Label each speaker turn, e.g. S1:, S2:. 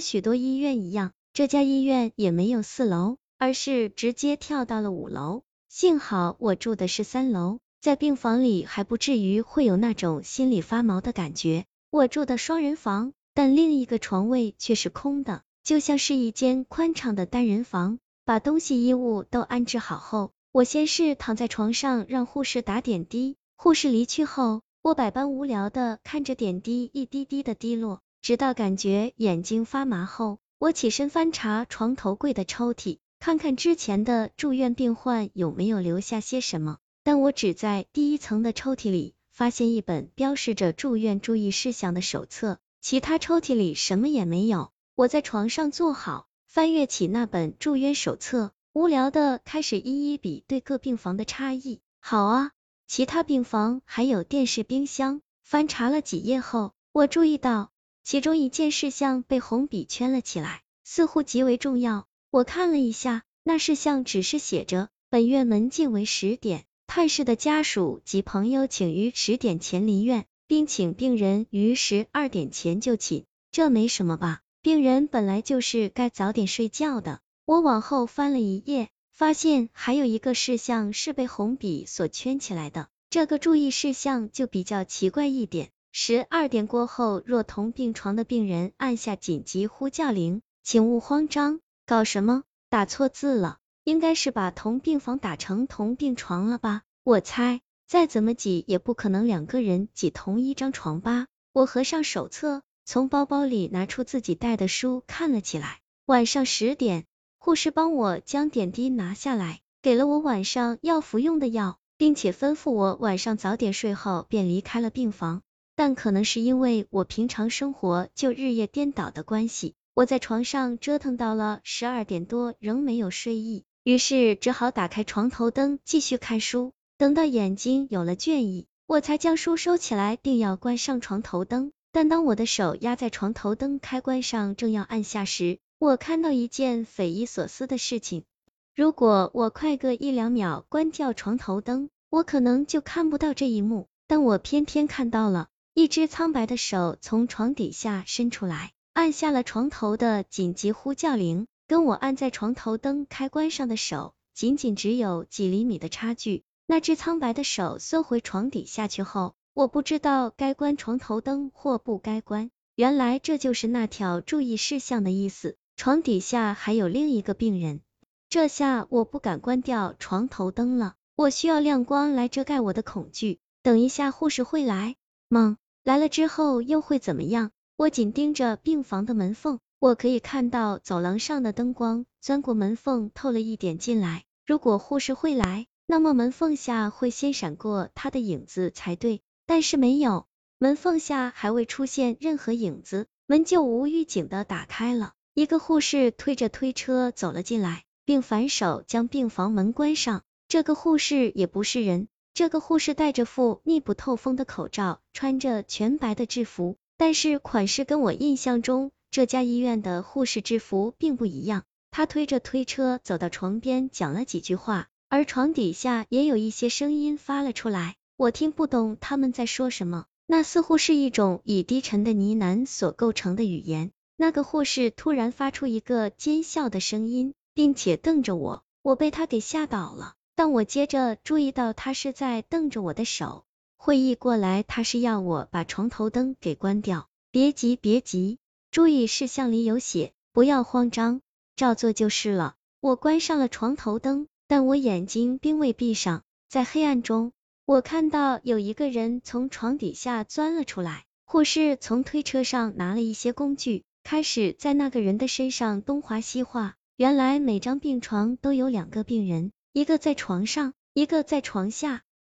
S1: 许多医院一样，这家医院也没有四楼，而是直接跳到了五楼。幸好我住的是三楼，在病房里还不至于会有那种心里发毛的感觉。我住的双人房，但另一个床位却是空的，就像是一间宽敞的单人房。把东西衣物都安置好后，我先是躺在床上让护士打点滴。护士离去后，我百般无聊的看着点滴一滴滴的滴落，直到感觉眼睛发麻后，我起身翻查床头柜的抽屉，看看之前的住院病患有没有留下些什么。但我只在第一层的抽屉里发现一本标示着住院注意事项的手册，其他抽屉里什么也没有。我在床上坐好。翻阅起那本住院手册，无聊的开始一一比对各病房的差异。好啊，其他病房还有电视、冰箱。翻查了几页后，我注意到其中一件事项被红笔圈了起来，似乎极为重要。我看了一下，那事项只是写着本院门禁为十点，探视的家属及朋友请于十点前离院，并请病人于十二点前就寝。这没什么吧？病人本来就是该早点睡觉的。我往后翻了一页，发现还有一个事项是被红笔所圈起来的。这个注意事项就比较奇怪一点：十二点过后，若同病床的病人按下紧急呼叫铃，请勿慌张。搞什么？打错字了，应该是把同病房打成同病床了吧？我猜，再怎么挤也不可能两个人挤同一张床吧？我合上手册。从包包里拿出自己带的书看了起来。晚上十点，护士帮我将点滴拿下来，给了我晚上要服用的药，并且吩咐我晚上早点睡后便离开了病房。但可能是因为我平常生活就日夜颠倒的关系，我在床上折腾到了十二点多仍没有睡意，于是只好打开床头灯继续看书。等到眼睛有了倦意，我才将书收起来，并要关上床头灯。但当我的手压在床头灯开关上，正要按下时，我看到一件匪夷所思的事情。如果我快个一两秒关掉床头灯，我可能就看不到这一幕。但我偏偏看到了，一只苍白的手从床底下伸出来，按下了床头的紧急呼叫铃，跟我按在床头灯开关上的手，仅仅只有几厘米的差距。那只苍白的手缩回床底下去后。我不知道该关床头灯或不该关，原来这就是那条注意事项的意思。床底下还有另一个病人，这下我不敢关掉床头灯了，我需要亮光来遮盖我的恐惧。等一下护士会来吗？来了之后又会怎么样？我紧盯着病房的门缝，我可以看到走廊上的灯光钻过门缝透了一点进来。如果护士会来，那么门缝下会先闪过他的影子才对。但是没有，门缝下还未出现任何影子，门就无预警的打开了。一个护士推着推车走了进来，并反手将病房门关上。这个护士也不是人，这个护士戴着副密不透风的口罩，穿着全白的制服，但是款式跟我印象中这家医院的护士制服并不一样。他推着推车走到床边，讲了几句话，而床底下也有一些声音发了出来。我听不懂他们在说什么，那似乎是一种以低沉的呢喃所构成的语言。那个护士突然发出一个尖笑的声音，并且瞪着我，我被他给吓倒了。但我接着注意到他是在瞪着我的手，会意过来他是要我把床头灯给关掉。别急，别急，注意事项里有写，不要慌张，照做就是了。我关上了床头灯，但我眼睛并未闭上，在黑暗中。我看到有一个人从床底下钻了出来，护士从推车上拿了一些工具，开始在那个人的身上东划西划。原来每张病床都有两个病人，一个在床上，一个在床下。